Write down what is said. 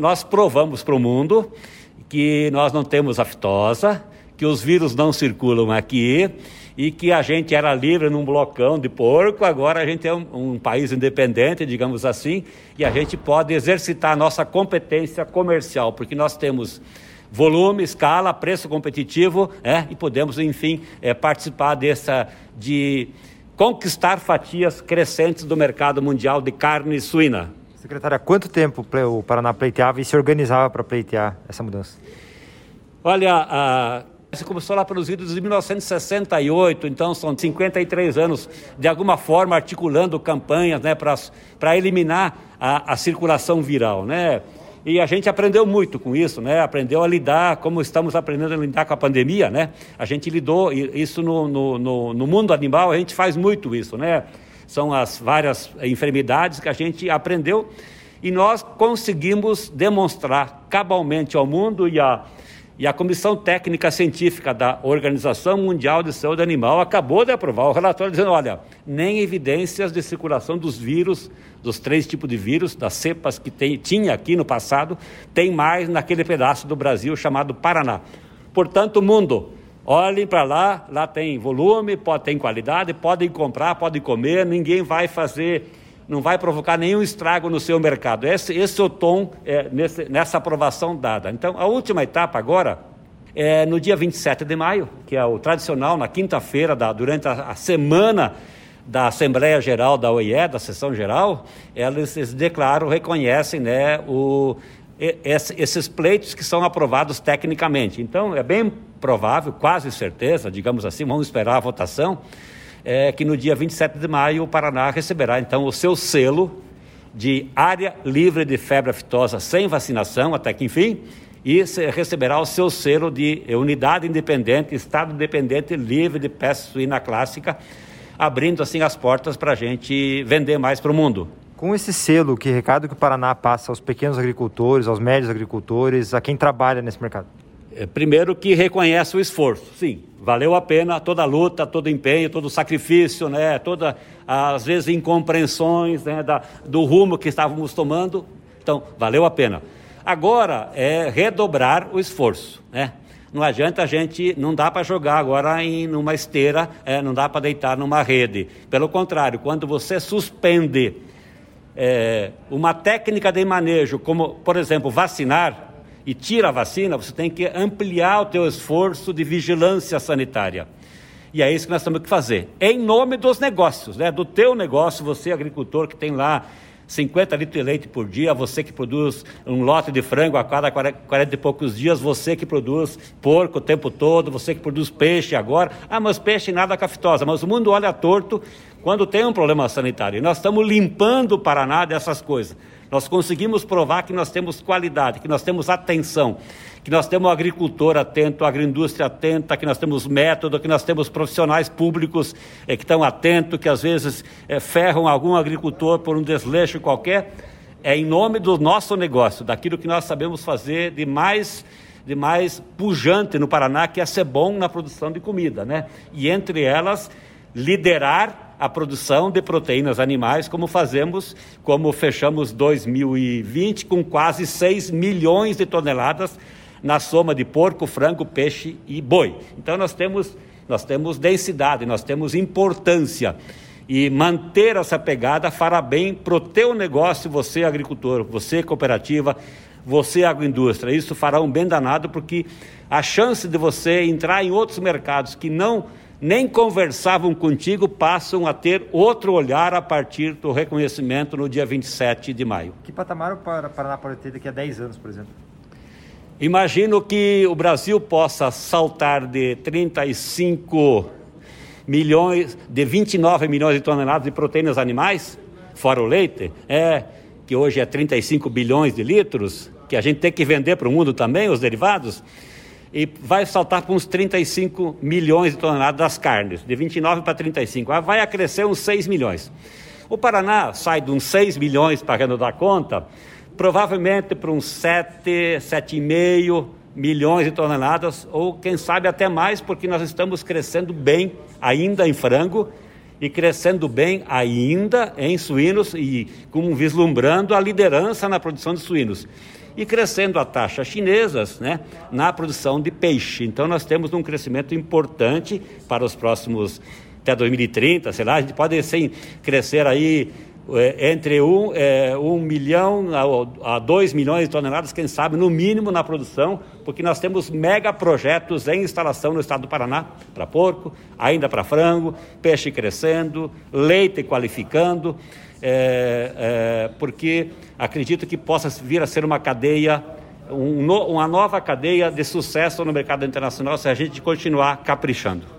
Nós provamos para o mundo que nós não temos aftosa, que os vírus não circulam aqui e que a gente era livre num blocão de porco, agora a gente é um, um, país independente, digamos assim, e a gente pode exercitar a nossa competência comercial, porque nós temos volume, escala, preço competitivo, é, e podemos, enfim, é, participar dessa de conquistar fatias crescentes do mercado mundial de carne suína. Secretário, há quanto tempo o Paraná pleiteava e se organizava para pleitear essa mudança? Olha, a você começou lá pelos idos de 1968, então são 53 anos, de alguma forma articulando campanhas né, para eliminar a, a, circulação viral. Né? E a gente aprendeu muito com isso, né? aprendeu a lidar, como estamos aprendendo a lidar com a pandemia. Né? A gente lidou, isso no, no, no, no mundo animal, a gente faz muito isso. Né? São as várias enfermidades que a gente aprendeu e nós conseguimos demonstrar cabalmente ao mundo e a e a Comissão Técnica Científica da Organização Mundial de Saúde Animal acabou de aprovar o relatório dizendo: olha, nem evidências de circulação dos vírus, dos três tipos de vírus, das cepas que tem, tinha aqui no passado, tem mais naquele pedaço do Brasil chamado Paraná. Portanto, mundo, olhem para lá, lá tem volume, pode, tem qualidade, podem comprar, podem comer, ninguém vai fazer não vai provocar nenhum estrago no seu mercado. Esse, esse é o tom é, nesse, nessa aprovação dada. Então, a última etapa agora é no dia 27 de maio, que é o tradicional, na quinta-feira, durante a, a, semana da Assembleia Geral da OIE, da Sessão Geral, eles, eles declaram, reconhecem né, o, esses pleitos que são aprovados tecnicamente. Então, é bem provável, quase certeza, digamos assim, vamos esperar a votação, é que no dia 27 de maio o Paraná receberá então o seu selo de área livre de febre aftosa sem vacinação, até que enfim, e receberá o seu selo de unidade independente, estado independente livre de peste suína clássica, abrindo assim as portas para a gente vender mais para o mundo. Com esse selo, que recado que o Paraná passa aos pequenos agricultores, aos médios agricultores, a quem trabalha nesse mercado? É, primeiro que reconhece o esforço, sim, valeu a pena toda a luta, todo o empenho, todo o sacrifício, né, toda, às vezes incompreensões né, da, do rumo que estávamos tomando, então valeu a pena. Agora é redobrar o esforço, né? Não adianta a gente, não dá para jogar agora em numa esteira, é, não dá para deitar numa rede. Pelo contrário, quando você suspende é, uma técnica de manejo, como por exemplo vacinar, e tira a vacina, você tem que ampliar o teu esforço de vigilância sanitária. E é isso que nós temos que fazer. Em nome dos negócios, né? do teu negócio, você agricultor que tem lá 50 litros de leite por dia, você que produz um lote de frango a cada 40 e poucos dias, você que produz porco o tempo todo, você que produz peixe agora. Ah, mas peixe nada caftosa, mas o mundo olha torto quando tem um problema sanitário. E nós estamos limpando o Paraná dessas coisas. Nós conseguimos provar que nós temos qualidade, que nós temos atenção, que nós temos um agricultor atento, a agroindústria atenta, que nós temos método, que nós temos profissionais públicos é, que estão atentos, que às vezes é, ferram algum agricultor por um desleixo qualquer. É em nome do nosso negócio, daquilo que nós sabemos fazer de mais de mais pujante no Paraná, que é ser bom na produção de comida, né? E entre elas, liderar a produção de proteínas animais, como fazemos, como fechamos 2020 com quase 6 milhões de toneladas na soma de porco, frango, peixe e boi. Então nós temos nós temos densidade, nós temos importância. E manter essa pegada fará bem para o teu negócio, você agricultor, você cooperativa, você agroindústria. Isso fará um bem danado porque a chance de você entrar em outros mercados que não nem conversavam contigo, passam a ter outro olhar a partir do reconhecimento no dia 27 de maio. Que patamar o Paraná pode ter daqui a 10 anos, por exemplo? Imagino que o Brasil possa saltar de 35 milhões, de 29 milhões de toneladas de proteínas animais, fora o leite, é, que hoje é 35 bilhões de litros, que a gente tem que vender para o mundo também, os derivados e vai saltar para uns 35 milhões de toneladas das carnes, de 29 para 35. Ah, vai crescer uns 6 milhões. O Paraná sai de uns 6 milhões, pagando da conta, provavelmente para uns 7, 7,5 milhões de toneladas, ou quem sabe até mais, porque nós estamos crescendo bem ainda em frango e crescendo bem ainda em suínos e como vislumbrando a liderança na produção de suínos. E crescendo a taxas chinesas né, na produção de peixe. Então nós temos um crescimento importante para os próximos até 2030, sei lá, a gente pode sim crescer aí é, entre um, é, um milhão a, a dois milhões de toneladas, quem sabe, no mínimo na produção, porque nós temos mega projetos em instalação no estado do Paraná, para porco, ainda para frango, peixe crescendo, leite qualificando, é, é, porque acredito que possa vir a ser uma cadeia, um, uma nova cadeia de sucesso no mercado internacional se a gente continuar caprichando.